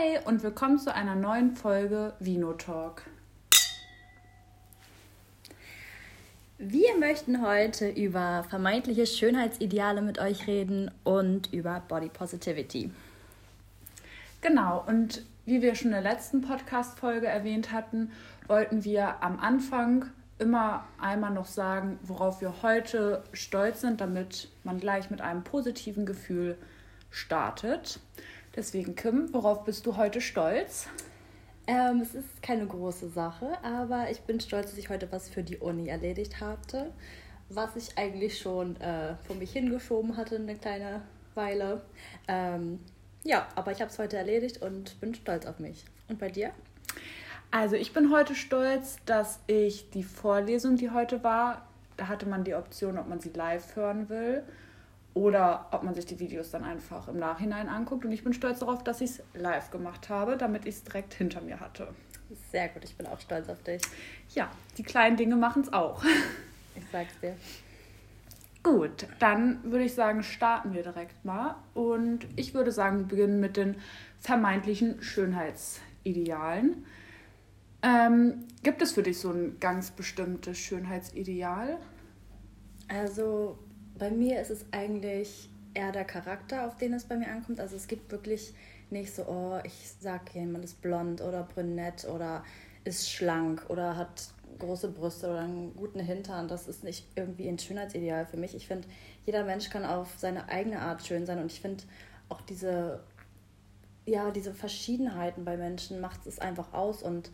Hey und willkommen zu einer neuen Folge Vino Talk. Wir möchten heute über vermeintliche Schönheitsideale mit euch reden und über Body Positivity. Genau, und wie wir schon in der letzten Podcast-Folge erwähnt hatten, wollten wir am Anfang immer einmal noch sagen, worauf wir heute stolz sind, damit man gleich mit einem positiven Gefühl startet. Deswegen, Kim, worauf bist du heute stolz? Ähm, es ist keine große Sache, aber ich bin stolz, dass ich heute was für die Uni erledigt hatte, was ich eigentlich schon äh, vor mich hingeschoben hatte eine kleine Weile. Ähm, ja, aber ich habe es heute erledigt und bin stolz auf mich. Und bei dir? Also ich bin heute stolz, dass ich die Vorlesung, die heute war, da hatte man die Option, ob man sie live hören will oder ob man sich die Videos dann einfach im Nachhinein anguckt. Und ich bin stolz darauf, dass ich es live gemacht habe, damit ich es direkt hinter mir hatte. Sehr gut, ich bin auch stolz auf dich. Ja, die kleinen Dinge machen es auch. Ich sag's dir. Gut, dann würde ich sagen, starten wir direkt mal. Und ich würde sagen, wir beginnen mit den vermeintlichen Schönheitsidealen. Ähm, gibt es für dich so ein ganz bestimmtes Schönheitsideal? Also bei mir ist es eigentlich eher der Charakter, auf den es bei mir ankommt. Also es gibt wirklich nicht so, oh, ich sag jemand ist blond oder brünett oder ist schlank oder hat große Brüste oder einen guten Hintern. Das ist nicht irgendwie ein Schönheitsideal für mich. Ich finde, jeder Mensch kann auf seine eigene Art schön sein und ich finde auch diese, ja, diese Verschiedenheiten bei Menschen macht es einfach aus und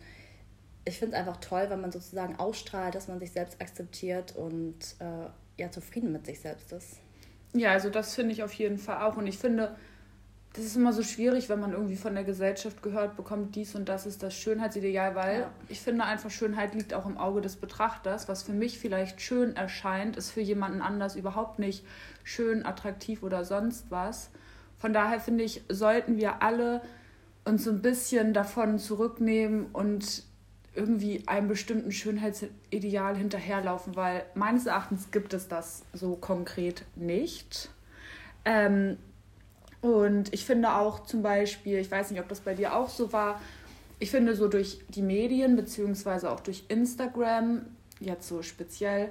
ich finde es einfach toll, wenn man sozusagen ausstrahlt, dass man sich selbst akzeptiert und äh, ja zufrieden mit sich selbst ist. Ja, also das finde ich auf jeden Fall auch. Und ich finde, das ist immer so schwierig, wenn man irgendwie von der Gesellschaft gehört bekommt, dies und das ist das Schönheitsideal, weil ja. ich finde einfach, Schönheit liegt auch im Auge des Betrachters. Was für mich vielleicht schön erscheint, ist für jemanden anders überhaupt nicht schön, attraktiv oder sonst was. Von daher finde ich, sollten wir alle uns so ein bisschen davon zurücknehmen und irgendwie einem bestimmten Schönheitsideal hinterherlaufen, weil meines Erachtens gibt es das so konkret nicht. Ähm, und ich finde auch zum Beispiel, ich weiß nicht, ob das bei dir auch so war, ich finde so durch die Medien beziehungsweise auch durch Instagram, jetzt so speziell,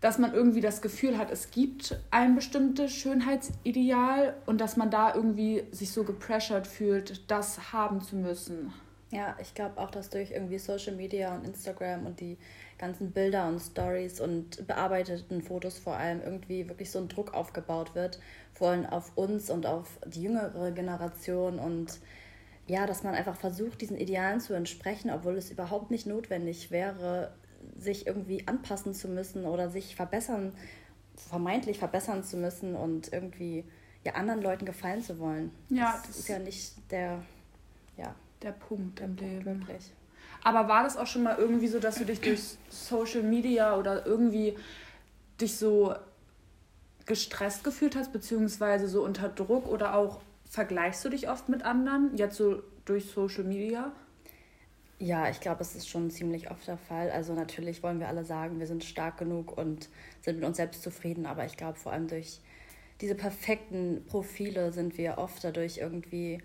dass man irgendwie das Gefühl hat, es gibt ein bestimmtes Schönheitsideal und dass man da irgendwie sich so gepressured fühlt, das haben zu müssen. Ja, ich glaube auch, dass durch irgendwie Social Media und Instagram und die ganzen Bilder und Stories und bearbeiteten Fotos vor allem irgendwie wirklich so ein Druck aufgebaut wird, vor allem auf uns und auf die jüngere Generation und ja, dass man einfach versucht, diesen Idealen zu entsprechen, obwohl es überhaupt nicht notwendig wäre, sich irgendwie anpassen zu müssen oder sich verbessern, vermeintlich verbessern zu müssen und irgendwie ja anderen Leuten gefallen zu wollen. Ja, das, das ist ja nicht der ja, der Punkt im Leben. Wirklich. Aber war das auch schon mal irgendwie so, dass du dich durch Social Media oder irgendwie dich so gestresst gefühlt hast, beziehungsweise so unter Druck oder auch vergleichst du dich oft mit anderen, jetzt so durch Social Media? Ja, ich glaube, es ist schon ziemlich oft der Fall. Also natürlich wollen wir alle sagen, wir sind stark genug und sind mit uns selbst zufrieden, aber ich glaube vor allem durch diese perfekten Profile sind wir oft dadurch irgendwie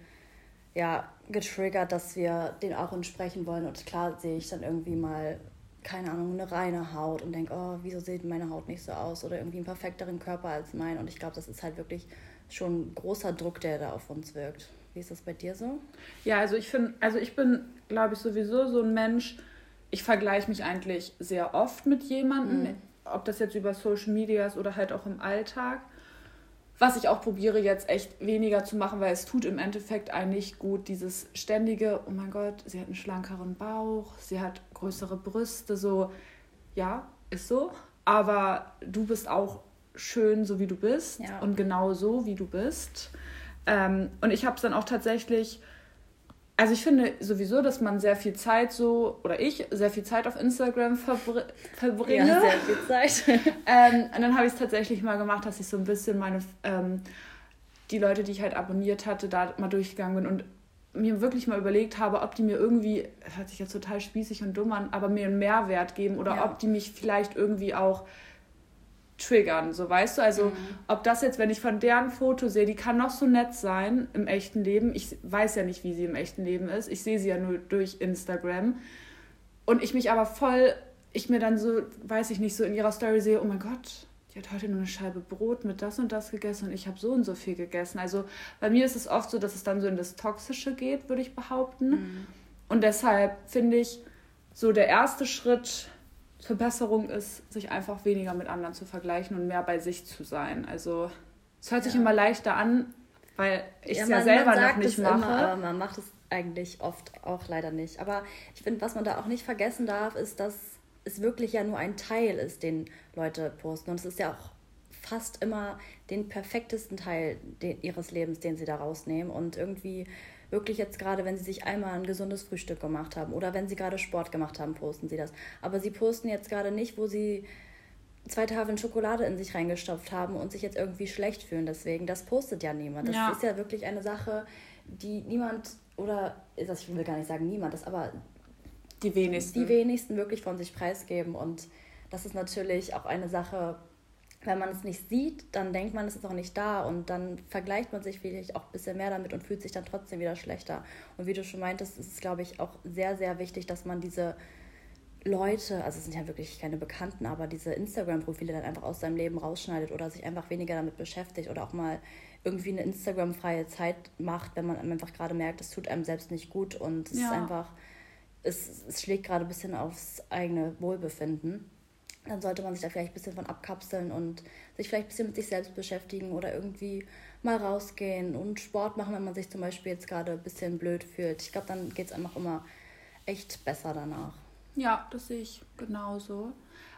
ja, getriggert, dass wir den auch entsprechen wollen. Und klar sehe ich dann irgendwie mal, keine Ahnung, eine reine Haut und denke, oh, wieso sieht meine Haut nicht so aus? Oder irgendwie einen perfekteren Körper als mein. Und ich glaube, das ist halt wirklich schon ein großer Druck, der da auf uns wirkt. Wie ist das bei dir so? Ja, also ich finde, also ich bin, glaube ich, sowieso so ein Mensch, ich vergleiche mich eigentlich sehr oft mit jemandem, mhm. ob das jetzt über Social Media ist oder halt auch im Alltag. Was ich auch probiere jetzt echt weniger zu machen, weil es tut im Endeffekt eigentlich gut, dieses ständige, oh mein Gott, sie hat einen schlankeren Bauch, sie hat größere Brüste, so, ja, ist so. Aber du bist auch schön, so wie du bist ja. und genau so, wie du bist. Ähm, und ich habe es dann auch tatsächlich also ich finde sowieso, dass man sehr viel Zeit so, oder ich sehr viel Zeit auf Instagram verbr verbringe. Ja, sehr viel Zeit. ähm, und dann habe ich es tatsächlich mal gemacht, dass ich so ein bisschen meine, ähm, die Leute, die ich halt abonniert hatte, da mal durchgegangen bin und mir wirklich mal überlegt habe, ob die mir irgendwie, das hört sich jetzt total spießig und dumm an, aber mir einen Mehrwert geben oder ja. ob die mich vielleicht irgendwie auch triggern, so weißt du. Also, mhm. ob das jetzt, wenn ich von deren Foto sehe, die kann noch so nett sein im echten Leben. Ich weiß ja nicht, wie sie im echten Leben ist. Ich sehe sie ja nur durch Instagram. Und ich mich aber voll, ich mir dann so, weiß ich nicht, so in ihrer Story sehe, oh mein Gott, die hat heute nur eine Scheibe Brot mit das und das gegessen und ich habe so und so viel gegessen. Also bei mir ist es oft so, dass es dann so in das Toxische geht, würde ich behaupten. Mhm. Und deshalb finde ich, so der erste Schritt Verbesserung ist, sich einfach weniger mit anderen zu vergleichen und mehr bei sich zu sein. Also es hört ja. sich immer leichter an, weil ich es ja, ja selber noch nicht mache. Immer, aber man macht es eigentlich oft auch leider nicht. Aber ich finde, was man da auch nicht vergessen darf, ist, dass es wirklich ja nur ein Teil ist, den Leute posten. Und es ist ja auch fast immer den perfektesten Teil ihres Lebens, den sie da rausnehmen. Und irgendwie wirklich jetzt gerade, wenn sie sich einmal ein gesundes Frühstück gemacht haben oder wenn sie gerade Sport gemacht haben, posten sie das. Aber sie posten jetzt gerade nicht, wo sie zwei Tafeln Schokolade in sich reingestopft haben und sich jetzt irgendwie schlecht fühlen. Deswegen, das postet ja niemand. Das ja. ist ja wirklich eine Sache, die niemand oder ich will gar nicht sagen niemand, das aber die wenigsten. Die wenigsten wirklich von sich preisgeben und das ist natürlich auch eine Sache, wenn man es nicht sieht, dann denkt man, es ist auch nicht da und dann vergleicht man sich vielleicht auch ein bisschen mehr damit und fühlt sich dann trotzdem wieder schlechter. Und wie du schon meintest, ist es, glaube ich, auch sehr, sehr wichtig, dass man diese Leute, also es sind ja wirklich keine Bekannten, aber diese Instagram-Profile dann einfach aus seinem Leben rausschneidet oder sich einfach weniger damit beschäftigt oder auch mal irgendwie eine Instagram-freie Zeit macht, wenn man einfach gerade merkt, es tut einem selbst nicht gut und es ja. ist einfach, es, es schlägt gerade ein bisschen aufs eigene Wohlbefinden dann sollte man sich da vielleicht ein bisschen von abkapseln und sich vielleicht ein bisschen mit sich selbst beschäftigen oder irgendwie mal rausgehen und Sport machen, wenn man sich zum Beispiel jetzt gerade ein bisschen blöd fühlt. Ich glaube, dann geht es einfach immer echt besser danach. Ja, das sehe ich genauso.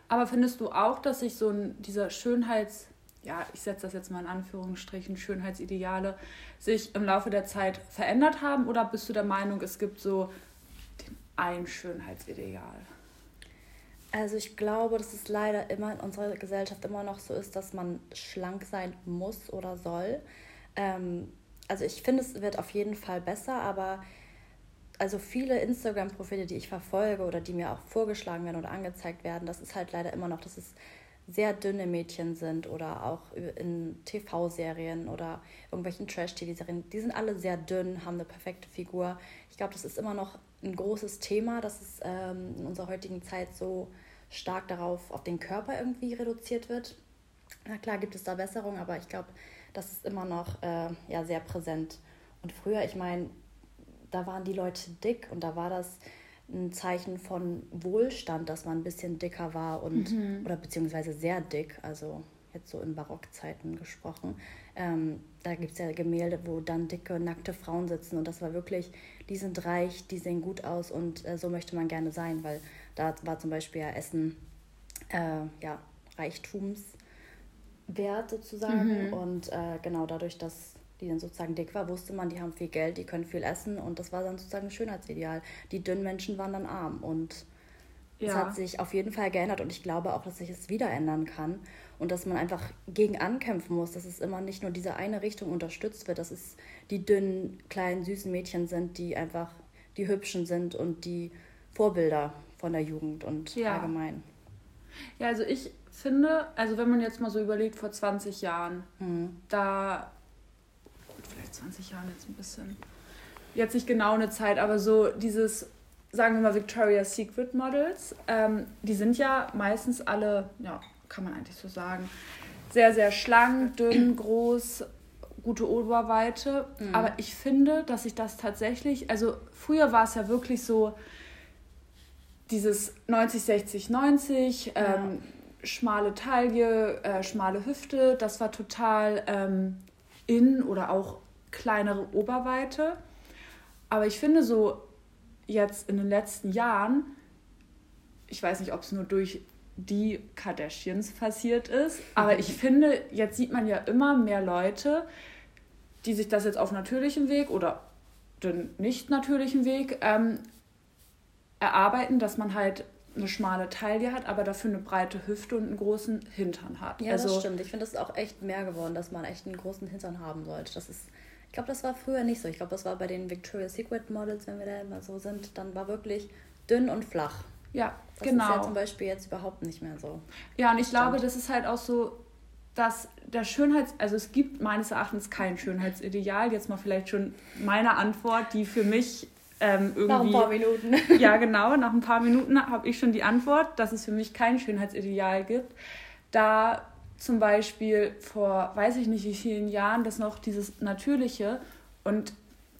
Aber findest du auch, dass sich so ein, dieser Schönheits, ja, ich setze das jetzt mal in Anführungsstrichen, Schönheitsideale, sich im Laufe der Zeit verändert haben? Oder bist du der Meinung, es gibt so ein Schönheitsideal? Also ich glaube, dass es leider immer in unserer Gesellschaft immer noch so ist, dass man schlank sein muss oder soll. Ähm, also ich finde, es wird auf jeden Fall besser, aber also viele Instagram-Profile, die ich verfolge oder die mir auch vorgeschlagen werden oder angezeigt werden, das ist halt leider immer noch, dass es sehr dünne Mädchen sind oder auch in TV-Serien oder irgendwelchen Trash-TV-Serien. Die sind alle sehr dünn, haben eine perfekte Figur. Ich glaube, das ist immer noch ein großes Thema, dass es ähm, in unserer heutigen Zeit so stark darauf, auf den Körper irgendwie reduziert wird. Na klar gibt es da Besserungen, aber ich glaube, das ist immer noch äh, ja, sehr präsent. Und früher, ich meine, da waren die Leute dick und da war das ein Zeichen von Wohlstand, dass man ein bisschen dicker war und mhm. oder beziehungsweise sehr dick, also jetzt so in Barockzeiten gesprochen. Ähm, da gibt es ja Gemälde, wo dann dicke, nackte Frauen sitzen und das war wirklich, die sind reich, die sehen gut aus und äh, so möchte man gerne sein, weil da war zum Beispiel ja Essen äh, ja, Reichtumswert sozusagen. Mhm. Und äh, genau dadurch, dass die dann sozusagen dick war, wusste man, die haben viel Geld, die können viel essen und das war dann sozusagen ein Schönheitsideal. Die dünnen Menschen waren dann arm und ja. hat sich auf jeden Fall geändert und ich glaube auch, dass sich es wieder ändern kann und dass man einfach gegen ankämpfen muss, dass es immer nicht nur diese eine Richtung unterstützt wird, dass es die dünnen, kleinen, süßen Mädchen sind, die einfach die hübschen sind und die Vorbilder von der Jugend und ja. allgemein. Ja, also ich finde, also wenn man jetzt mal so überlegt, vor 20 Jahren, mhm. da, vielleicht 20 Jahren jetzt ein bisschen, jetzt nicht genau eine Zeit, aber so dieses, sagen wir mal, Victoria's Secret Models, ähm, die sind ja meistens alle, ja, kann man eigentlich so sagen, sehr, sehr schlank, dünn, groß, gute Oberweite. Mhm. Aber ich finde, dass sich das tatsächlich, also früher war es ja wirklich so, dieses 90, 60, 90, ja. ähm, schmale Taille, äh, schmale Hüfte, das war total ähm, in oder auch kleinere Oberweite. Aber ich finde so jetzt in den letzten Jahren, ich weiß nicht, ob es nur durch die Kardashians passiert ist, aber ich finde, jetzt sieht man ja immer mehr Leute, die sich das jetzt auf natürlichem Weg oder den nicht natürlichen Weg ähm, erarbeiten, dass man halt eine schmale Taille hat, aber dafür eine breite Hüfte und einen großen Hintern hat. Ja, also, das stimmt. Ich finde es auch echt mehr geworden, dass man echt einen großen Hintern haben sollte. Das ist, ich glaube, das war früher nicht so. Ich glaube, das war bei den Victoria's Secret Models, wenn wir da immer so sind, dann war wirklich dünn und flach. Ja, das genau. Das ist ja zum Beispiel jetzt überhaupt nicht mehr so. Ja, und ich glaube, das ist halt auch so, dass der Schönheits-, also es gibt meines Erachtens kein Schönheitsideal. Jetzt mal vielleicht schon meine Antwort, die für mich ähm, irgendwie. Nach ein paar Minuten. ja, genau, nach ein paar Minuten habe ich schon die Antwort, dass es für mich kein Schönheitsideal gibt. Da zum Beispiel vor weiß ich nicht wie vielen Jahren das noch dieses Natürliche und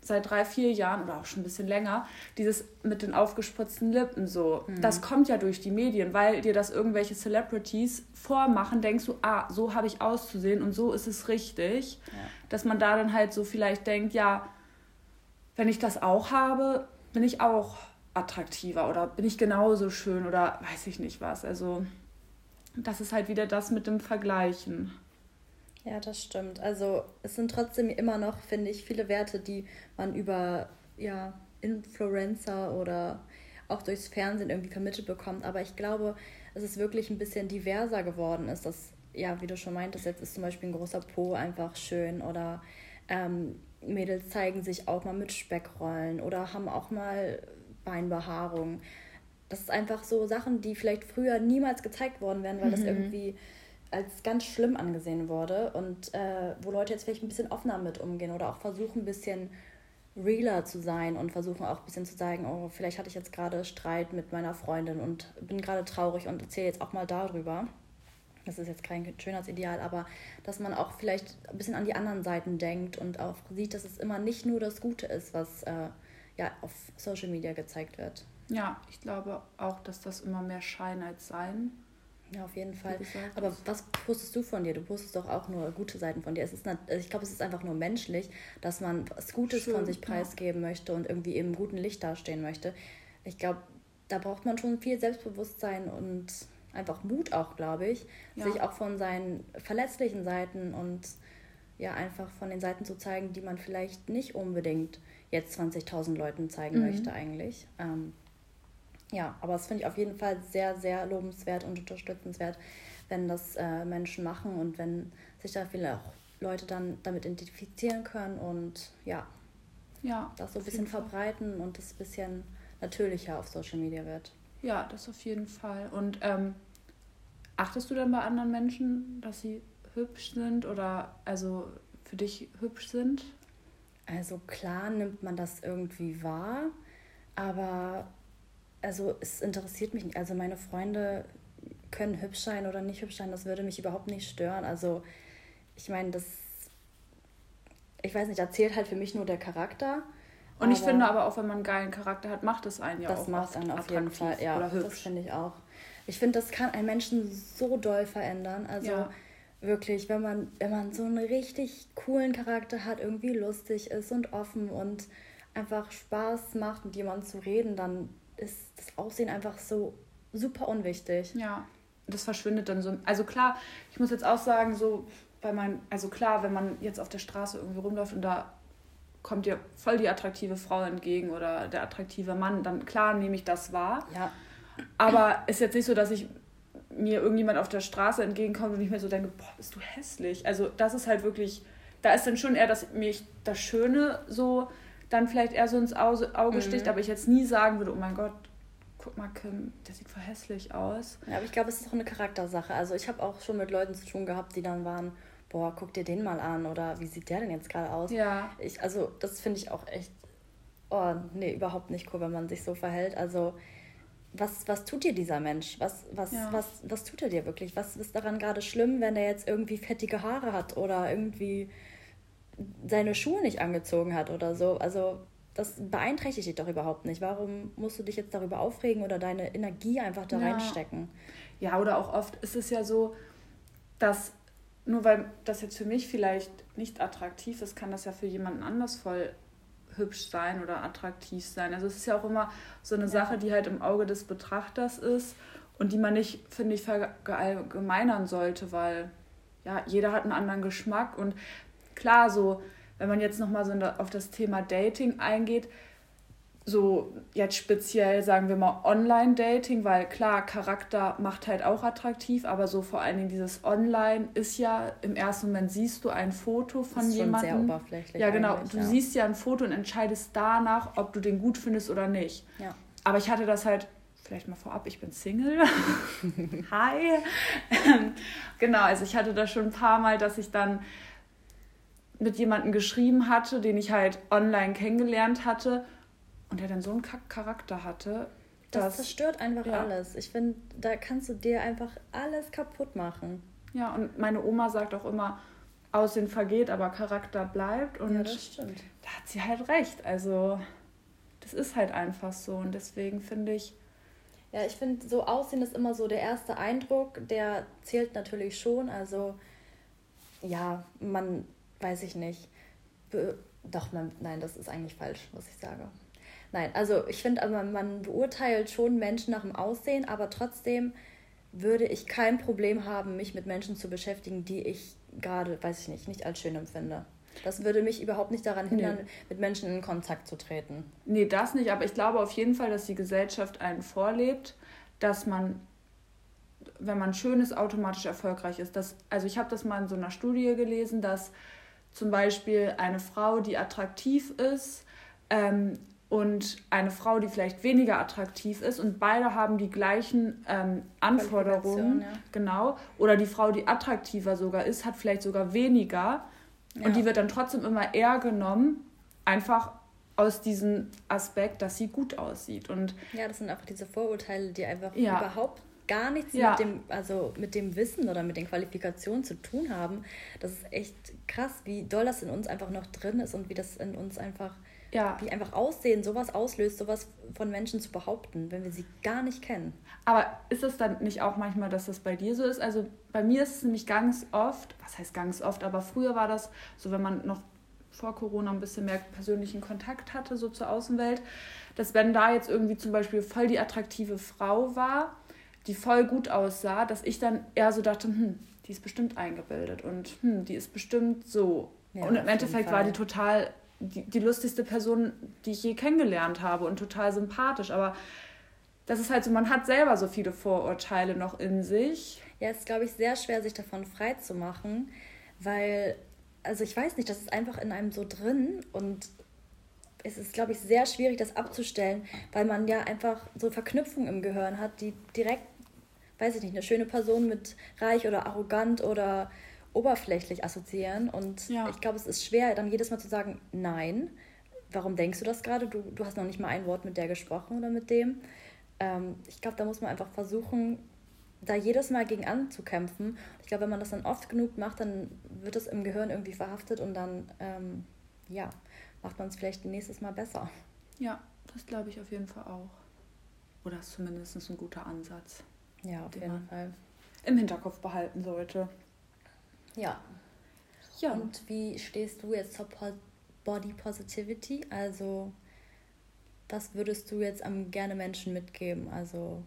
seit drei, vier Jahren oder auch schon ein bisschen länger, dieses mit den aufgespritzten Lippen so. Mhm. Das kommt ja durch die Medien, weil dir das irgendwelche Celebrities vormachen, denkst du, ah, so habe ich auszusehen und so ist es richtig. Ja. Dass man da dann halt so vielleicht denkt, ja, wenn ich das auch habe, bin ich auch attraktiver oder bin ich genauso schön oder weiß ich nicht was. Also das ist halt wieder das mit dem Vergleichen. Ja, das stimmt. Also es sind trotzdem immer noch, finde ich, viele Werte, die man über ja, Influencer oder auch durchs Fernsehen irgendwie vermittelt bekommt. Aber ich glaube, es wirklich ein bisschen diverser geworden ist. Dass, ja, wie du schon meintest, jetzt ist zum Beispiel ein großer Po einfach schön oder ähm, Mädels zeigen sich auch mal mit Speckrollen oder haben auch mal Beinbehaarung. Das ist einfach so Sachen, die vielleicht früher niemals gezeigt worden wären, weil mhm. das irgendwie als ganz schlimm angesehen wurde und äh, wo Leute jetzt vielleicht ein bisschen offener mit umgehen oder auch versuchen, ein bisschen realer zu sein und versuchen auch ein bisschen zu sagen, oh, vielleicht hatte ich jetzt gerade Streit mit meiner Freundin und bin gerade traurig und erzähle jetzt auch mal darüber. Das ist jetzt kein Schönheitsideal, aber dass man auch vielleicht ein bisschen an die anderen Seiten denkt und auch sieht, dass es immer nicht nur das Gute ist, was äh, ja auf Social Media gezeigt wird. Ja, ich glaube auch, dass das immer mehr Schein als Sein ja, auf jeden Fall. Aber was postest du von dir? Du postest doch auch nur gute Seiten von dir. Es ist, also ich glaube, es ist einfach nur menschlich, dass man was Gutes Schön, von sich preisgeben ja. möchte und irgendwie im guten Licht dastehen möchte. Ich glaube, da braucht man schon viel Selbstbewusstsein und einfach Mut auch, glaube ich, ja. sich auch von seinen verletzlichen Seiten und ja, einfach von den Seiten zu zeigen, die man vielleicht nicht unbedingt jetzt 20.000 Leuten zeigen mhm. möchte eigentlich. Ähm, ja, aber das finde ich auf jeden Fall sehr, sehr lobenswert und unterstützenswert, wenn das äh, Menschen machen und wenn sich da viele auch Leute dann damit identifizieren können und ja, ja das so ein bisschen verbreiten und das ein bisschen natürlicher auf Social Media wird. Ja, das auf jeden Fall. Und ähm, achtest du dann bei anderen Menschen, dass sie hübsch sind oder also für dich hübsch sind? Also klar nimmt man das irgendwie wahr, aber also es interessiert mich nicht. Also meine Freunde können hübsch sein oder nicht hübsch sein, das würde mich überhaupt nicht stören. Also ich meine, das, ich weiß nicht, da zählt halt für mich nur der Charakter. Und ich finde aber auch, wenn man einen geilen Charakter hat, macht es einen ja das auch. Das macht einen auf jeden Fall, ja. Oder hübsch. Das finde ich auch. Ich finde, das kann einen Menschen so doll verändern. Also ja. wirklich, wenn man, wenn man so einen richtig coolen Charakter hat, irgendwie lustig ist und offen und einfach Spaß macht, mit jemandem zu reden, dann ist das Aussehen einfach so super unwichtig. Ja, das verschwindet dann so. Also klar, ich muss jetzt auch sagen, so bei meinen, also klar, wenn man jetzt auf der Straße irgendwie rumläuft und da kommt dir voll die attraktive Frau entgegen oder der attraktive Mann, dann klar nehme ich das wahr. Ja. Aber ist jetzt nicht so, dass ich mir irgendjemand auf der Straße entgegenkommt und ich mir so denke, boah, bist du hässlich. Also das ist halt wirklich, da ist dann schon eher, dass mich das Schöne so dann vielleicht eher so ins Auge sticht, mhm. aber ich jetzt nie sagen würde, oh mein Gott, guck mal, Kim, der sieht voll hässlich aus. Ja, aber ich glaube, es ist auch eine Charaktersache. Also ich habe auch schon mit Leuten zu tun gehabt, die dann waren, boah, guck dir den mal an oder wie sieht der denn jetzt gerade aus? Ja. Ich, also das finde ich auch echt, oh, nee, überhaupt nicht cool, wenn man sich so verhält. Also was, was tut dir dieser Mensch? Was, was, ja. was, was tut er dir wirklich? Was ist daran gerade schlimm, wenn er jetzt irgendwie fettige Haare hat oder irgendwie seine Schuhe nicht angezogen hat oder so. Also das beeinträchtigt dich doch überhaupt nicht. Warum musst du dich jetzt darüber aufregen oder deine Energie einfach da ja. reinstecken? Ja, oder auch oft ist es ja so, dass nur weil das jetzt für mich vielleicht nicht attraktiv ist, kann das ja für jemanden anders voll hübsch sein oder attraktiv sein. Also es ist ja auch immer so eine ja. Sache, die halt im Auge des Betrachters ist und die man nicht, finde ich, verallgemeinern sollte, weil ja, jeder hat einen anderen Geschmack und klar, so, wenn man jetzt nochmal so auf das Thema Dating eingeht, so jetzt speziell sagen wir mal Online-Dating, weil klar, Charakter macht halt auch attraktiv, aber so vor allen Dingen dieses Online ist ja, im ersten Moment siehst du ein Foto von das ist jemandem. Schon sehr oberflächlich. Ja, genau. Du ja. siehst ja ein Foto und entscheidest danach, ob du den gut findest oder nicht. Ja. Aber ich hatte das halt vielleicht mal vorab, ich bin Single. Hi. Ähm, genau, also ich hatte das schon ein paar Mal, dass ich dann mit jemandem geschrieben hatte, den ich halt online kennengelernt hatte und der dann so einen Charakter hatte. Das zerstört einfach ja. alles. Ich finde, da kannst du dir einfach alles kaputt machen. Ja, und meine Oma sagt auch immer, Aussehen vergeht, aber Charakter bleibt. Und ja, das stimmt. Da hat sie halt recht. Also, das ist halt einfach so. Und deswegen finde ich. Ja, ich finde, so Aussehen ist immer so der erste Eindruck, der zählt natürlich schon. Also, ja, man, weiß ich nicht. Doch, man, nein, das ist eigentlich falsch, was ich sage. Nein, also ich finde, aber man beurteilt schon Menschen nach dem Aussehen, aber trotzdem würde ich kein Problem haben, mich mit Menschen zu beschäftigen, die ich gerade, weiß ich nicht, nicht als schön empfinde. Das würde mich überhaupt nicht daran hindern, nee. mit Menschen in Kontakt zu treten. Nee, das nicht, aber ich glaube auf jeden Fall, dass die Gesellschaft einen vorlebt, dass man, wenn man schön ist, automatisch erfolgreich ist. Das, also ich habe das mal in so einer Studie gelesen, dass zum Beispiel eine Frau, die attraktiv ist, ähm, und eine Frau, die vielleicht weniger attraktiv ist und beide haben die gleichen ähm, Anforderungen, ja. genau, oder die Frau, die attraktiver sogar ist, hat vielleicht sogar weniger ja. und die wird dann trotzdem immer eher genommen, einfach aus diesem Aspekt, dass sie gut aussieht und ja, das sind einfach diese Vorurteile, die einfach ja. überhaupt gar nichts mit dem also mit dem Wissen oder mit den Qualifikationen zu tun haben. Das ist echt krass, wie doll das in uns einfach noch drin ist und wie das in uns einfach ja. wie einfach Aussehen sowas auslöst, sowas von Menschen zu behaupten, wenn wir sie gar nicht kennen. Aber ist es dann nicht auch manchmal, dass das bei dir so ist? Also bei mir ist es nämlich ganz oft, was heißt ganz oft, aber früher war das so, wenn man noch vor Corona ein bisschen mehr persönlichen Kontakt hatte, so zur Außenwelt, dass wenn da jetzt irgendwie zum Beispiel voll die attraktive Frau war, die voll gut aussah, dass ich dann eher so dachte, hm, die ist bestimmt eingebildet und hm, die ist bestimmt so. Ja, und im Endeffekt war die total die, die lustigste Person, die ich je kennengelernt habe und total sympathisch. Aber das ist halt so, man hat selber so viele Vorurteile noch in sich. Ja, es ist, glaube ich, sehr schwer, sich davon frei zu machen, weil, also ich weiß nicht, das ist einfach in einem so drin und es ist, glaube ich, sehr schwierig, das abzustellen, weil man ja einfach so Verknüpfungen im Gehirn hat, die direkt, weiß ich nicht, eine schöne Person mit reich oder arrogant oder oberflächlich assoziieren. Und ja. ich glaube, es ist schwer, dann jedes Mal zu sagen, nein. Warum denkst du das gerade? Du, du hast noch nicht mal ein Wort mit der gesprochen oder mit dem. Ähm, ich glaube, da muss man einfach versuchen, da jedes Mal gegen anzukämpfen. Ich glaube, wenn man das dann oft genug macht, dann wird es im Gehirn irgendwie verhaftet und dann, ähm, ja, macht man es vielleicht nächstes Mal besser. Ja, das glaube ich auf jeden Fall auch. Oder ist zumindest ein guter Ansatz. Ja, auf jeden Fall. Im Hinterkopf behalten sollte. Ja. Ja. Und wie stehst du jetzt zur Body Positivity? Also, was würdest du jetzt am gerne Menschen mitgeben? Also,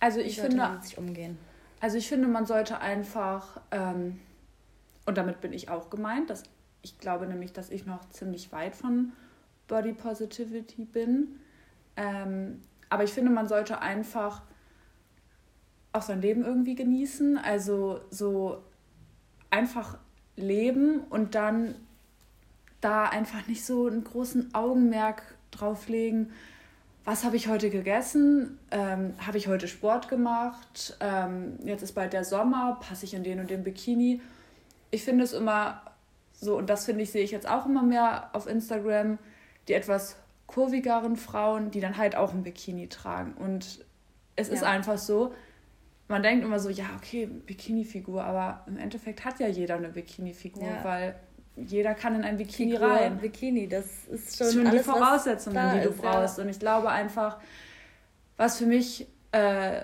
also ich finde, man sich umgehen? Also ich finde, man sollte einfach, ähm, und damit bin ich auch gemeint, dass ich glaube nämlich, dass ich noch ziemlich weit von Body Positivity bin. Ähm, aber ich finde, man sollte einfach auch sein Leben irgendwie genießen. Also so einfach leben und dann da einfach nicht so einen großen Augenmerk drauf legen, was habe ich heute gegessen, ähm, habe ich heute Sport gemacht, ähm, jetzt ist bald der Sommer, passe ich in den und den Bikini. Ich finde es immer so, und das finde ich, sehe ich jetzt auch immer mehr auf Instagram, die etwas kurvigeren Frauen, die dann halt auch ein Bikini tragen. Und es ja. ist einfach so, man denkt immer so, ja, okay, Bikini-Figur, aber im Endeffekt hat ja jeder eine Bikini-Figur, ja. weil jeder kann in ein Bikini Figur, rein. Bikini, das ist schon, schon alles, die Voraussetzungen, die du ist, brauchst. Ja. Und ich glaube einfach, was für mich äh,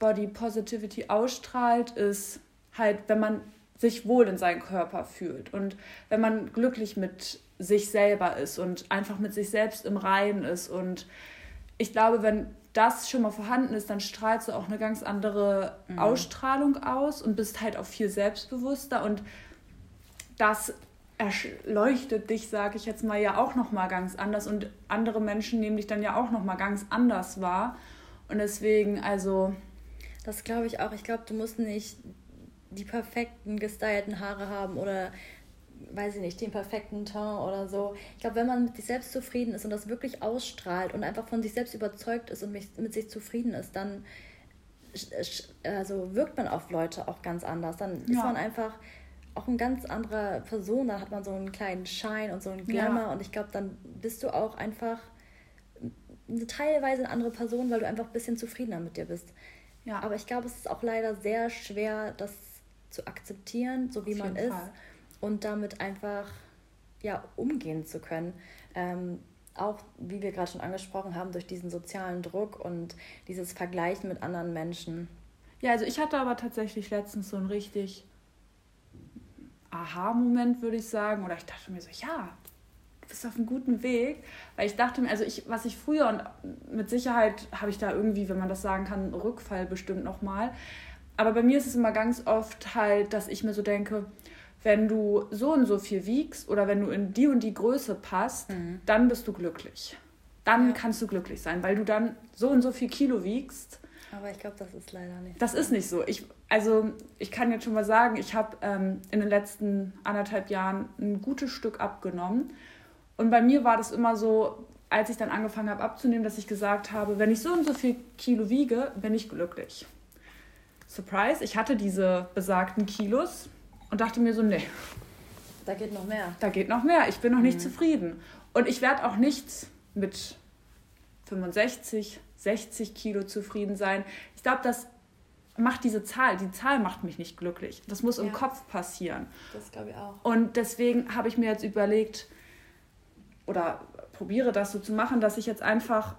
Body Positivity ausstrahlt, ist halt, wenn man sich wohl in seinem Körper fühlt und wenn man glücklich mit sich selber ist und einfach mit sich selbst im Reinen ist. Und ich glaube, wenn das schon mal vorhanden ist, dann strahlst du auch eine ganz andere mhm. Ausstrahlung aus und bist halt auch viel selbstbewusster und das erleuchtet dich, sage ich jetzt mal, ja auch noch mal ganz anders und andere Menschen nehmen dich dann ja auch noch mal ganz anders wahr und deswegen also das glaube ich auch. Ich glaube, du musst nicht die perfekten gestylten Haare haben oder weiß ich nicht, den perfekten Ton oder so. Ich glaube, wenn man mit sich selbst zufrieden ist und das wirklich ausstrahlt und einfach von sich selbst überzeugt ist und mit sich zufrieden ist, dann also wirkt man auf Leute auch ganz anders. Dann ja. ist man einfach auch eine ganz andere Person. Dann hat man so einen kleinen Schein und so einen Glamour. Ja. Und ich glaube, dann bist du auch einfach teilweise eine andere Person, weil du einfach ein bisschen zufriedener mit dir bist. Ja. Aber ich glaube, es ist auch leider sehr schwer, das zu akzeptieren, so wie man ist. Und damit einfach ja, umgehen zu können. Ähm, auch, wie wir gerade schon angesprochen haben, durch diesen sozialen Druck und dieses Vergleichen mit anderen Menschen. Ja, also ich hatte aber tatsächlich letztens so einen richtig Aha-Moment, würde ich sagen. Oder ich dachte mir so, ja, du bist auf einem guten Weg. Weil ich dachte mir, also ich, was ich früher und mit Sicherheit habe ich da irgendwie, wenn man das sagen kann, Rückfall bestimmt nochmal. Aber bei mir ist es immer ganz oft halt, dass ich mir so denke, wenn du so und so viel wiegst oder wenn du in die und die Größe passt, mhm. dann bist du glücklich. Dann ja. kannst du glücklich sein, weil du dann so und so viel Kilo wiegst. Aber ich glaube, das ist leider nicht. Das so. ist nicht so. Ich, also ich kann jetzt schon mal sagen, ich habe ähm, in den letzten anderthalb Jahren ein gutes Stück abgenommen. Und bei mir war das immer so, als ich dann angefangen habe abzunehmen, dass ich gesagt habe, wenn ich so und so viel Kilo wiege, bin ich glücklich. Surprise, ich hatte diese besagten Kilos und dachte mir so, nee. Da geht noch mehr. Da geht noch mehr. Ich bin noch nicht mhm. zufrieden. Und ich werde auch nicht mit 65, 60 Kilo zufrieden sein. Ich glaube, das macht diese Zahl, die Zahl macht mich nicht glücklich. Das muss ja. im Kopf passieren. Das glaube ich auch. Und deswegen habe ich mir jetzt überlegt, oder probiere das so zu machen, dass ich jetzt einfach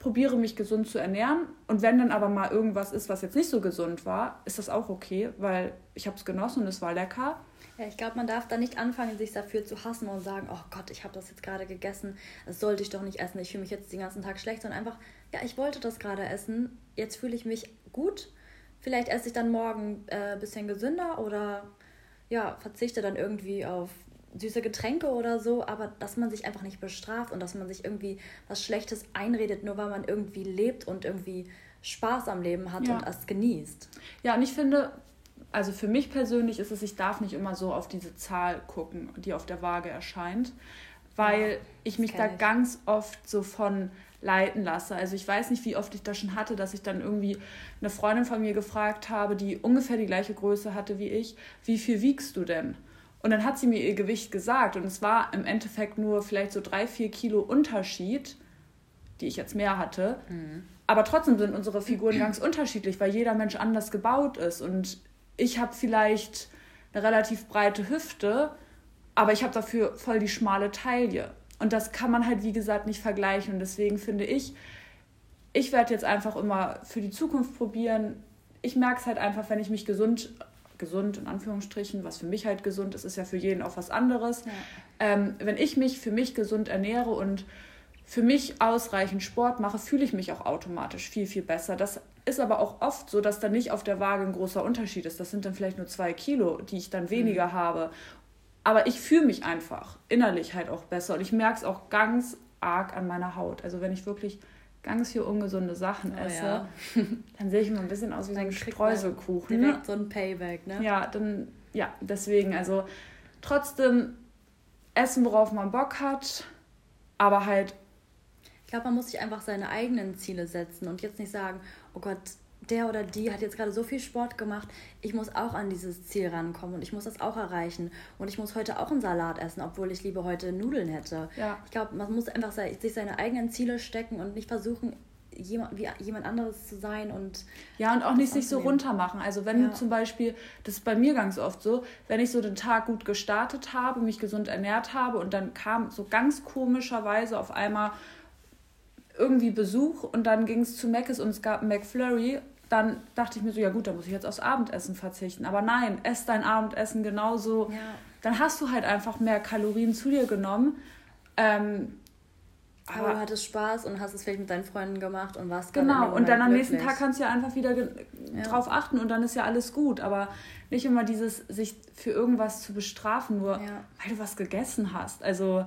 probiere mich gesund zu ernähren und wenn dann aber mal irgendwas ist, was jetzt nicht so gesund war, ist das auch okay, weil ich habe es genossen und es war lecker. Ja, ich glaube, man darf da nicht anfangen, sich dafür zu hassen und sagen, oh Gott, ich habe das jetzt gerade gegessen, das sollte ich doch nicht essen, ich fühle mich jetzt den ganzen Tag schlecht, sondern einfach, ja, ich wollte das gerade essen, jetzt fühle ich mich gut, vielleicht esse ich dann morgen ein äh, bisschen gesünder oder ja, verzichte dann irgendwie auf süße Getränke oder so, aber dass man sich einfach nicht bestraft und dass man sich irgendwie was Schlechtes einredet, nur weil man irgendwie lebt und irgendwie Spaß am Leben hat ja. und es genießt. Ja, und ich finde, also für mich persönlich ist es, ich darf nicht immer so auf diese Zahl gucken, die auf der Waage erscheint, weil ja, ich mich da ich. ganz oft so von leiten lasse. Also ich weiß nicht, wie oft ich das schon hatte, dass ich dann irgendwie eine Freundin von mir gefragt habe, die ungefähr die gleiche Größe hatte wie ich, wie viel wiegst du denn? Und dann hat sie mir ihr Gewicht gesagt und es war im Endeffekt nur vielleicht so drei, vier Kilo Unterschied, die ich jetzt mehr hatte. Mhm. Aber trotzdem sind unsere Figuren ganz unterschiedlich, weil jeder Mensch anders gebaut ist. Und ich habe vielleicht eine relativ breite Hüfte, aber ich habe dafür voll die schmale Taille. Und das kann man halt, wie gesagt, nicht vergleichen. Und deswegen finde ich, ich werde jetzt einfach immer für die Zukunft probieren. Ich merke es halt einfach, wenn ich mich gesund gesund in Anführungsstrichen, was für mich halt gesund ist, ist ja für jeden auch was anderes. Ja. Ähm, wenn ich mich für mich gesund ernähre und für mich ausreichend Sport mache, fühle ich mich auch automatisch viel, viel besser. Das ist aber auch oft so, dass dann nicht auf der Waage ein großer Unterschied ist. Das sind dann vielleicht nur zwei Kilo, die ich dann weniger mhm. habe. Aber ich fühle mich einfach innerlich halt auch besser und ich merke es auch ganz arg an meiner Haut. Also wenn ich wirklich ganz viel ungesunde Sachen oh, esse, ja. dann sehe ich immer ein bisschen aus wie so ein Streuselkuchen. Direkt so ein Payback, ne? Ja, dann, ja, deswegen, also trotzdem essen, worauf man Bock hat, aber halt. Ich glaube, man muss sich einfach seine eigenen Ziele setzen und jetzt nicht sagen, oh Gott, der oder die hat jetzt gerade so viel Sport gemacht, ich muss auch an dieses Ziel rankommen und ich muss das auch erreichen. Und ich muss heute auch einen Salat essen, obwohl ich lieber heute Nudeln hätte. Ja. Ich glaube, man muss einfach sich seine eigenen Ziele stecken und nicht versuchen, jemand, wie jemand anderes zu sein und ja und auch nicht sich so runter machen. Also wenn ja. du zum Beispiel, das ist bei mir ganz oft so, wenn ich so den Tag gut gestartet habe, mich gesund ernährt habe und dann kam so ganz komischerweise auf einmal irgendwie Besuch und dann ging es zu Mc's und es gab McFlurry dann dachte ich mir so, ja gut, dann muss ich jetzt aufs Abendessen verzichten. Aber nein, ess dein Abendessen genauso. Ja. Dann hast du halt einfach mehr Kalorien zu dir genommen. Ähm, aber, aber, du hattest Spaß und hast es vielleicht mit deinen Freunden gemacht und warst Genau, und dann am nächsten Tag kannst du ja einfach wieder ja. drauf achten und dann ist ja alles gut. Aber nicht immer dieses, sich für irgendwas zu bestrafen, nur ja. weil du was gegessen hast. Also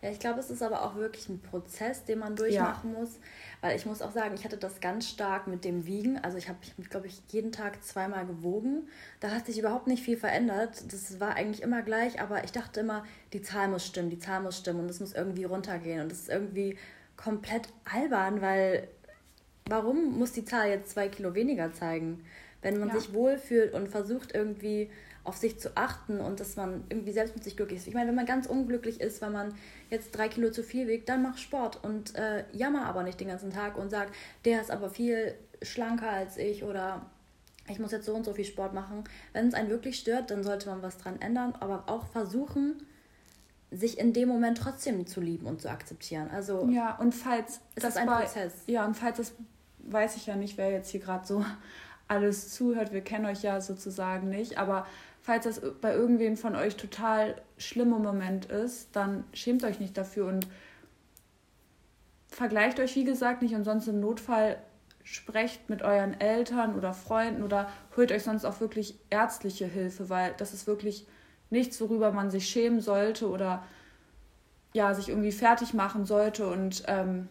Ja, ich glaube, es ist aber auch wirklich ein Prozess, den man durchmachen ja. muss. Weil ich muss auch sagen, ich hatte das ganz stark mit dem Wiegen. Also ich habe mich, glaube ich, jeden Tag zweimal gewogen. Da hat sich überhaupt nicht viel verändert. Das war eigentlich immer gleich, aber ich dachte immer, die Zahl muss stimmen, die Zahl muss stimmen und es muss irgendwie runtergehen. Und das ist irgendwie komplett albern, weil warum muss die Zahl jetzt zwei Kilo weniger zeigen? Wenn man ja. sich wohlfühlt und versucht irgendwie auf sich zu achten und dass man irgendwie selbst mit sich glücklich ist. Ich meine, wenn man ganz unglücklich ist, weil man jetzt drei Kilo zu viel wiegt, dann mach Sport und äh, jammer aber nicht den ganzen Tag und sag, der ist aber viel schlanker als ich oder ich muss jetzt so und so viel Sport machen. Wenn es einen wirklich stört, dann sollte man was dran ändern, aber auch versuchen, sich in dem Moment trotzdem zu lieben und zu akzeptieren. Also ja, und falls das ist ein bei, Prozess. Ja, und falls das weiß ich ja nicht, wer jetzt hier gerade so alles zuhört. Wir kennen euch ja sozusagen nicht, aber falls das bei irgendwem von euch total schlimmer Moment ist, dann schämt euch nicht dafür und vergleicht euch, wie gesagt, nicht und sonst im Notfall. Sprecht mit euren Eltern oder Freunden oder holt euch sonst auch wirklich ärztliche Hilfe, weil das ist wirklich nichts, worüber man sich schämen sollte oder ja, sich irgendwie fertig machen sollte. Und ähm,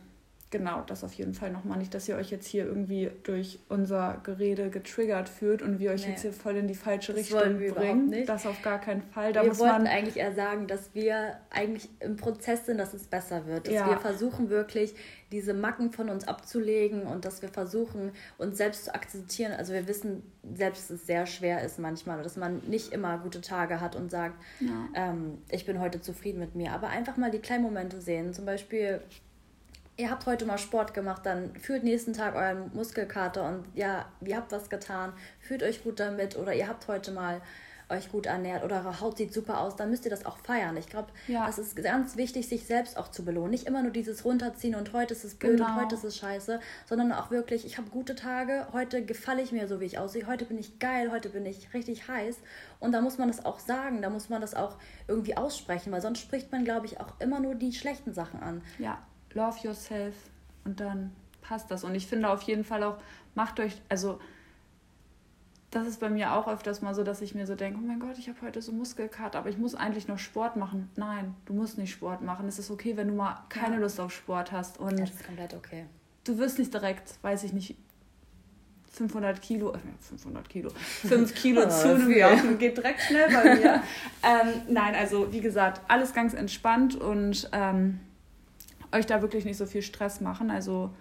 genau, das auf jeden Fall nochmal nicht, dass ihr euch jetzt hier irgendwie durch unser Gerede getriggert fühlt und wir euch nee. jetzt hier voll in die falsche das Richtung bringen. Das auf gar keinen Fall. Da wir muss wollten man eigentlich eher sagen, dass wir eigentlich im Prozess sind, dass es besser wird. Dass ja. wir versuchen wirklich, diese Macken von uns abzulegen und dass wir versuchen, uns selbst zu akzeptieren. Also wir wissen selbst, dass es sehr schwer ist manchmal, dass man nicht immer gute Tage hat und sagt, ja. ähm, ich bin heute zufrieden mit mir. Aber einfach mal die kleinen Momente sehen. Zum Beispiel ihr habt heute mal Sport gemacht, dann fühlt nächsten Tag euren Muskelkater und ja, ihr habt was getan, fühlt euch gut damit oder ihr habt heute mal euch gut ernährt oder eure Haut sieht super aus, dann müsst ihr das auch feiern. Ich glaube, ja. das ist ganz wichtig, sich selbst auch zu belohnen. Nicht immer nur dieses runterziehen und heute ist es blöd genau. und heute ist es scheiße, sondern auch wirklich, ich habe gute Tage, heute gefalle ich mir so, wie ich aussehe, heute bin ich geil, heute bin ich richtig heiß und da muss man das auch sagen, da muss man das auch irgendwie aussprechen, weil sonst spricht man, glaube ich, auch immer nur die schlechten Sachen an. Ja, love yourself und dann passt das. Und ich finde auf jeden Fall auch, macht euch, also das ist bei mir auch öfters mal so, dass ich mir so denke, oh mein Gott, ich habe heute so Muskelkater, aber ich muss eigentlich noch Sport machen. Nein, du musst nicht Sport machen. Es ist okay, wenn du mal keine ja. Lust auf Sport hast. Und das ist komplett okay. Du wirst nicht direkt, weiß ich nicht, 500 Kilo, äh, 500 Kilo, 5 Kilo oh, zunehmen. Geht direkt schnell bei mir. ähm, nein, also wie gesagt, alles ganz entspannt und ähm, euch da wirklich nicht so viel Stress machen. Also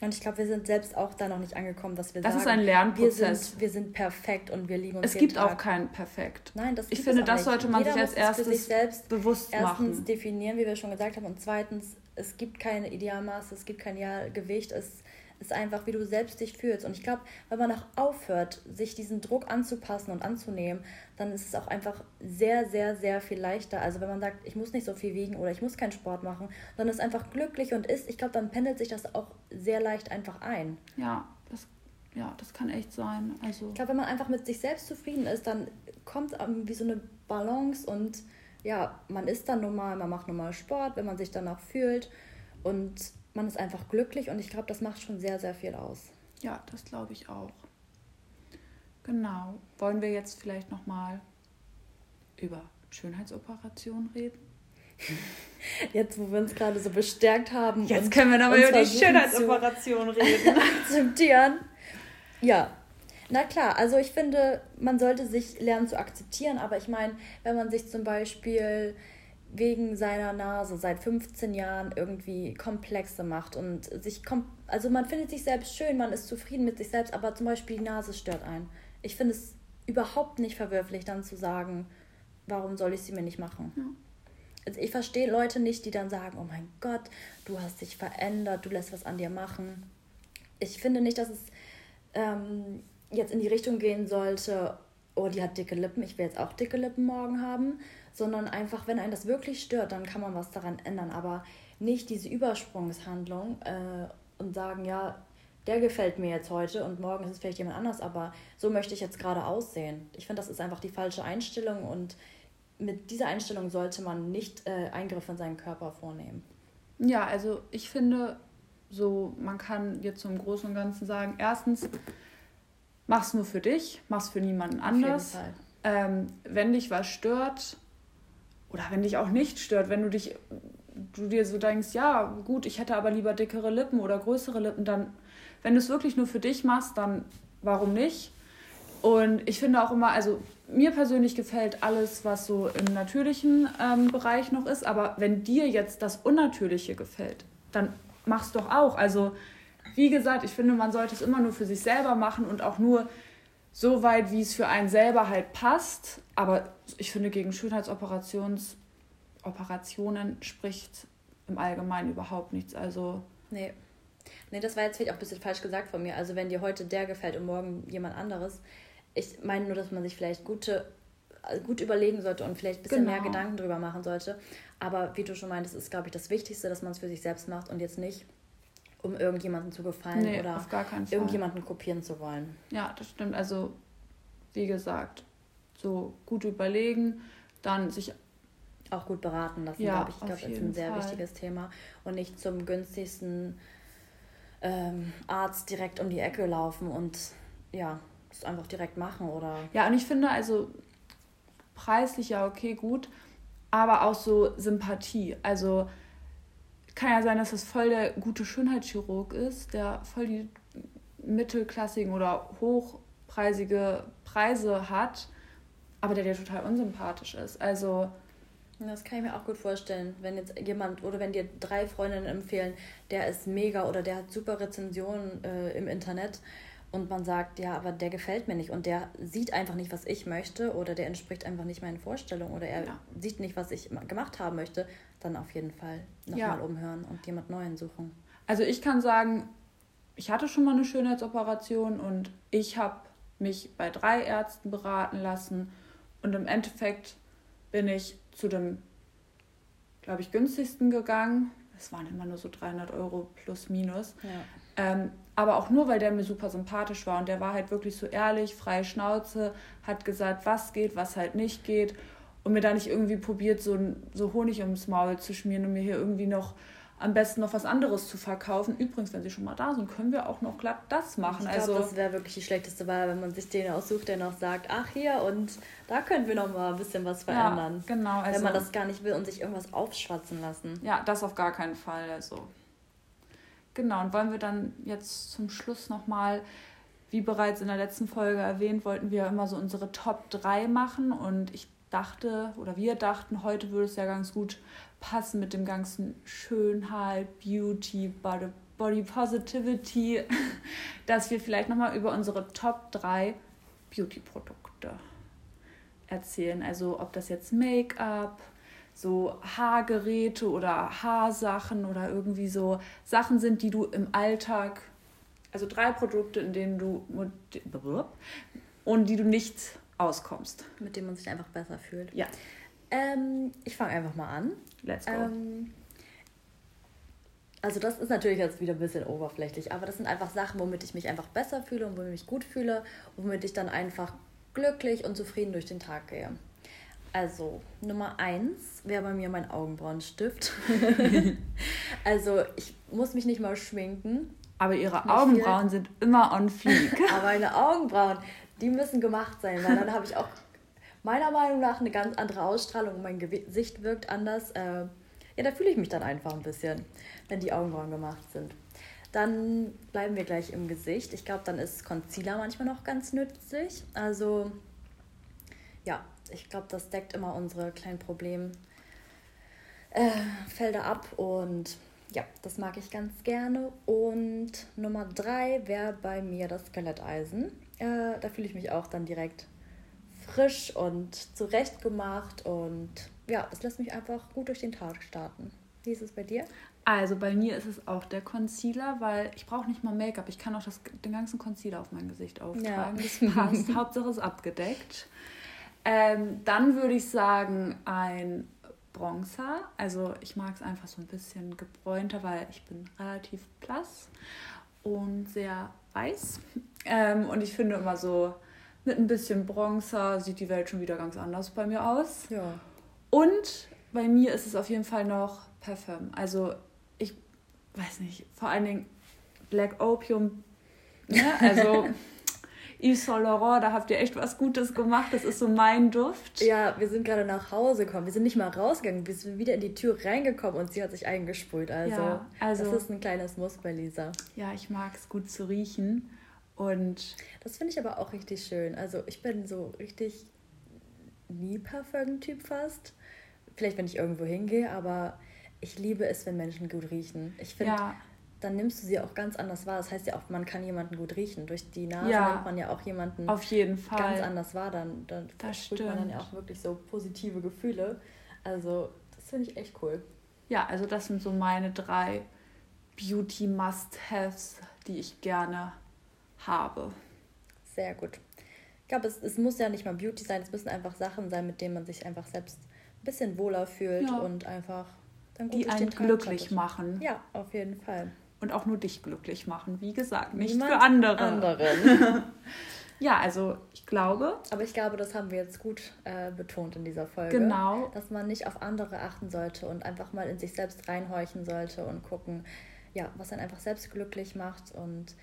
und ich glaube, wir sind selbst auch da noch nicht angekommen, dass wir das sagen, ist ein Lernprozess. Wir sind, wir sind perfekt und wir lieben uns. Es gibt Tag. auch keinen perfekt. Nein, das Ich finde, das nicht. sollte man Jeder sich als erstes selbst bewusst erstens machen. Erstens definieren, wie wir schon gesagt haben, und zweitens, es gibt keine Idealmaße, es gibt kein Idealgewicht. Es ist einfach, wie du selbst dich fühlst. Und ich glaube, wenn man auch aufhört, sich diesen Druck anzupassen und anzunehmen, dann ist es auch einfach sehr, sehr, sehr viel leichter. Also wenn man sagt, ich muss nicht so viel wiegen oder ich muss keinen Sport machen, sondern ist einfach glücklich und ist, ich glaube, dann pendelt sich das auch sehr leicht einfach ein. Ja, das, ja, das kann echt sein. Also ich glaube, wenn man einfach mit sich selbst zufrieden ist, dann kommt wie so eine Balance und ja, man ist dann normal, man macht normal Sport, wenn man sich danach fühlt und man ist einfach glücklich und ich glaube, das macht schon sehr, sehr viel aus. Ja, das glaube ich auch. Genau. Wollen wir jetzt vielleicht nochmal über Schönheitsoperationen reden? Jetzt, wo wir uns gerade so bestärkt haben. Jetzt können wir nochmal über die Schönheitsoperation reden. Akzeptieren. Ja. Na klar, also ich finde, man sollte sich lernen zu akzeptieren, aber ich meine, wenn man sich zum Beispiel wegen seiner Nase seit 15 Jahren irgendwie Komplexe macht und sich kom also man findet sich selbst schön, man ist zufrieden mit sich selbst, aber zum Beispiel die Nase stört einen. Ich finde es überhaupt nicht verwirflich, dann zu sagen, warum soll ich sie mir nicht machen? Ja. Also ich verstehe Leute nicht, die dann sagen, oh mein Gott, du hast dich verändert, du lässt was an dir machen. Ich finde nicht, dass es ähm, jetzt in die Richtung gehen sollte, oh, die hat dicke Lippen, ich will jetzt auch dicke Lippen morgen haben, sondern einfach, wenn einen das wirklich stört, dann kann man was daran ändern, aber nicht diese Übersprungshandlung äh, und sagen, ja, der gefällt mir jetzt heute und morgen ist es vielleicht jemand anders, aber so möchte ich jetzt gerade aussehen. Ich finde, das ist einfach die falsche Einstellung und mit dieser Einstellung sollte man nicht äh, Eingriffe in seinen Körper vornehmen. Ja, also ich finde, so man kann jetzt zum Großen und Ganzen sagen, erstens, mach's nur für dich, mach's für niemanden anders. Ähm, wenn dich was stört, oder wenn dich auch nicht stört, wenn du dich du dir so denkst, ja, gut, ich hätte aber lieber dickere Lippen oder größere Lippen, dann, wenn du es wirklich nur für dich machst, dann warum nicht? Und ich finde auch immer, also mir persönlich gefällt alles, was so im natürlichen ähm, Bereich noch ist, aber wenn dir jetzt das Unnatürliche gefällt, dann mach's doch auch. Also, wie gesagt, ich finde, man sollte es immer nur für sich selber machen und auch nur so weit, wie es für einen selber halt passt. Aber ich finde, gegen Schönheitsoperations Operationen spricht im Allgemeinen überhaupt nichts. Also. Nee. Nee, das war jetzt vielleicht auch ein bisschen falsch gesagt von mir. Also wenn dir heute der gefällt und morgen jemand anderes. Ich meine nur, dass man sich vielleicht gute, gut überlegen sollte und vielleicht ein bisschen genau. mehr Gedanken drüber machen sollte. Aber wie du schon meintest, ist, glaube ich, das Wichtigste, dass man es für sich selbst macht und jetzt nicht, um irgendjemandem zu gefallen nee, oder irgendjemanden kopieren zu wollen. Ja, das stimmt. Also, wie gesagt, so gut überlegen, dann sich auch gut beraten lassen, ja, glaube ich. Ich glaube, das ist ein sehr Fall. wichtiges Thema. Und nicht zum günstigsten ähm, Arzt direkt um die Ecke laufen und ja, es einfach direkt machen oder. Ja, und ich finde also preislich ja okay, gut, aber auch so Sympathie. Also kann ja sein, dass das voll der gute Schönheitschirurg ist, der voll die mittelklassigen oder hochpreisige Preise hat, aber der dir total unsympathisch ist. Also das kann ich mir auch gut vorstellen, wenn jetzt jemand oder wenn dir drei Freundinnen empfehlen, der ist mega oder der hat super Rezensionen äh, im Internet und man sagt, ja, aber der gefällt mir nicht und der sieht einfach nicht, was ich möchte oder der entspricht einfach nicht meinen Vorstellungen oder er ja. sieht nicht, was ich gemacht haben möchte, dann auf jeden Fall nochmal ja. umhören und jemand Neuen suchen. Also ich kann sagen, ich hatte schon mal eine Schönheitsoperation und ich habe mich bei drei Ärzten beraten lassen und im Endeffekt bin ich zu dem, glaube ich, günstigsten gegangen. Es waren immer nur so 300 Euro plus minus. Ja. Ähm, aber auch nur, weil der mir super sympathisch war und der war halt wirklich so ehrlich, freie Schnauze, hat gesagt, was geht, was halt nicht geht und mir da nicht irgendwie probiert, so, so Honig ums Maul zu schmieren und mir hier irgendwie noch am besten noch was anderes zu verkaufen. Übrigens, wenn sie schon mal da sind, können wir auch noch glatt das machen. Ich glaube, also, das wäre wirklich die schlechteste Wahl, wenn man sich den aussucht, der noch sagt, ach hier und da können wir noch mal ein bisschen was verändern. Ja, genau. Also, wenn man das gar nicht will und sich irgendwas aufschwatzen lassen. Ja, das auf gar keinen Fall. Also genau. Und wollen wir dann jetzt zum Schluss noch mal wie bereits in der letzten Folge erwähnt, wollten wir immer so unsere Top 3 machen und ich dachte oder wir dachten, heute würde es ja ganz gut passen mit dem ganzen Schönheit, Beauty, Body Positivity, dass wir vielleicht nochmal über unsere Top 3 Beauty-Produkte erzählen. Also ob das jetzt Make-up, so Haargeräte oder Haarsachen oder irgendwie so Sachen sind, die du im Alltag, also drei Produkte, in denen du und die du nicht auskommst. Mit denen man sich einfach besser fühlt. Ja. Ähm, ich fange einfach mal an. Let's go. Ähm, also das ist natürlich jetzt wieder ein bisschen oberflächlich, aber das sind einfach Sachen, womit ich mich einfach besser fühle und womit ich mich gut fühle und womit ich dann einfach glücklich und zufrieden durch den Tag gehe. Also Nummer eins wäre bei mir mein Augenbrauenstift. also ich muss mich nicht mal schminken. Aber ihre Augenbrauen viel. sind immer on fleek. aber meine Augenbrauen, die müssen gemacht sein, weil dann habe ich auch meiner Meinung nach eine ganz andere Ausstrahlung und mein Gesicht wirkt anders. Äh, ja, da fühle ich mich dann einfach ein bisschen, wenn die Augenbrauen gemacht sind. Dann bleiben wir gleich im Gesicht. Ich glaube, dann ist Concealer manchmal noch ganz nützlich. Also, ja, ich glaube, das deckt immer unsere kleinen Problemfelder äh, ab und ja, das mag ich ganz gerne. Und Nummer drei wäre bei mir das Skeletteisen. Äh, da fühle ich mich auch dann direkt frisch und zurechtgemacht und ja, das lässt mich einfach gut durch den Tag starten. Wie ist es bei dir? Also bei mir ist es auch der Concealer, weil ich brauche nicht mal Make-up. Ich kann auch das, den ganzen Concealer auf mein Gesicht auftragen. Ja. Das passt. Hauptsache ist abgedeckt. Ähm, dann würde ich sagen ein Bronzer. Also ich mag es einfach so ein bisschen gebräunter, weil ich bin relativ blass und sehr weiß. Ähm, und ich finde immer so mit ein bisschen Bronzer sieht die Welt schon wieder ganz anders bei mir aus. Ja. Und bei mir ist es auf jeden Fall noch Parfüm. Also ich weiß nicht, vor allen Dingen Black Opium. Ne? Also Yves Saint Laurent, da habt ihr echt was Gutes gemacht. Das ist so mein Duft. Ja, wir sind gerade nach Hause gekommen. Wir sind nicht mal rausgegangen, wir sind wieder in die Tür reingekommen und sie hat sich eingesprüht. Also, ja, also das ist ein kleines Muss bei Lisa. Ja, ich mag es gut zu riechen. Und das finde ich aber auch richtig schön. Also ich bin so richtig nie Parfum-Typ fast. Vielleicht, wenn ich irgendwo hingehe, aber ich liebe es, wenn Menschen gut riechen. Ich finde, ja. Dann nimmst du sie auch ganz anders wahr. Das heißt ja auch, man kann jemanden gut riechen. Durch die Nase ja. nimmt man ja auch jemanden Auf jeden Fall. ganz anders wahr. Dann, dann spürt man dann ja auch wirklich so positive Gefühle. Also, das finde ich echt cool. Ja, also das sind so meine drei Beauty-Must-Haves, die ich gerne habe. Sehr gut. Ich glaube, es, es muss ja nicht mal Beauty sein, es müssen einfach Sachen sein, mit denen man sich einfach selbst ein bisschen wohler fühlt ja. und einfach dann gut die einen glücklich startet. machen. Ja, auf jeden Fall. Und auch nur dich glücklich machen, wie gesagt, nicht Niemand für andere. Anderen. ja, also ich glaube. Aber ich glaube, das haben wir jetzt gut äh, betont in dieser Folge. Genau. Dass man nicht auf andere achten sollte und einfach mal in sich selbst reinhorchen sollte und gucken, ja, was dann einfach selbst glücklich macht und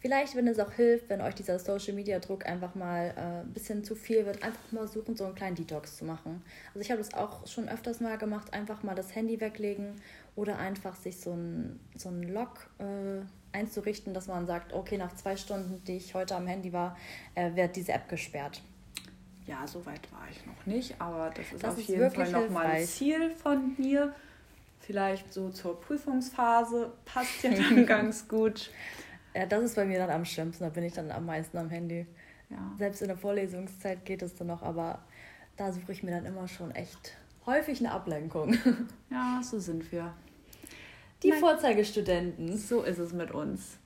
Vielleicht, wenn es auch hilft, wenn euch dieser Social Media Druck einfach mal äh, ein bisschen zu viel wird, einfach mal suchen, so einen kleinen Detox zu machen. Also ich habe das auch schon öfters mal gemacht, einfach mal das Handy weglegen oder einfach sich so ein, so ein Log äh, einzurichten, dass man sagt, okay, nach zwei Stunden, die ich heute am Handy war, äh, wird diese App gesperrt. Ja, so weit war ich noch nicht, aber das ist das auf ist jeden Fall nochmal ein Ziel von mir. Vielleicht so zur Prüfungsphase passt ja dann ganz gut. Ja, das ist bei mir dann am schlimmsten. Da bin ich dann am meisten am Handy. Ja. Selbst in der Vorlesungszeit geht es dann noch, aber da suche ich mir dann immer schon echt häufig eine Ablenkung. Ja, so sind wir. Die Nein. Vorzeigestudenten. So ist es mit uns.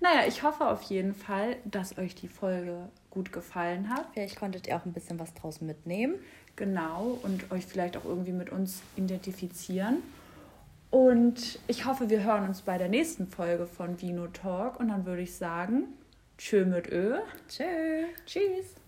Naja, ich hoffe auf jeden Fall, dass euch die Folge gut gefallen hat. Vielleicht konntet ihr auch ein bisschen was draus mitnehmen. Genau, und euch vielleicht auch irgendwie mit uns identifizieren. Und ich hoffe, wir hören uns bei der nächsten Folge von Vino Talk. Und dann würde ich sagen, tschö mit Ö. Tschö. Tschüss.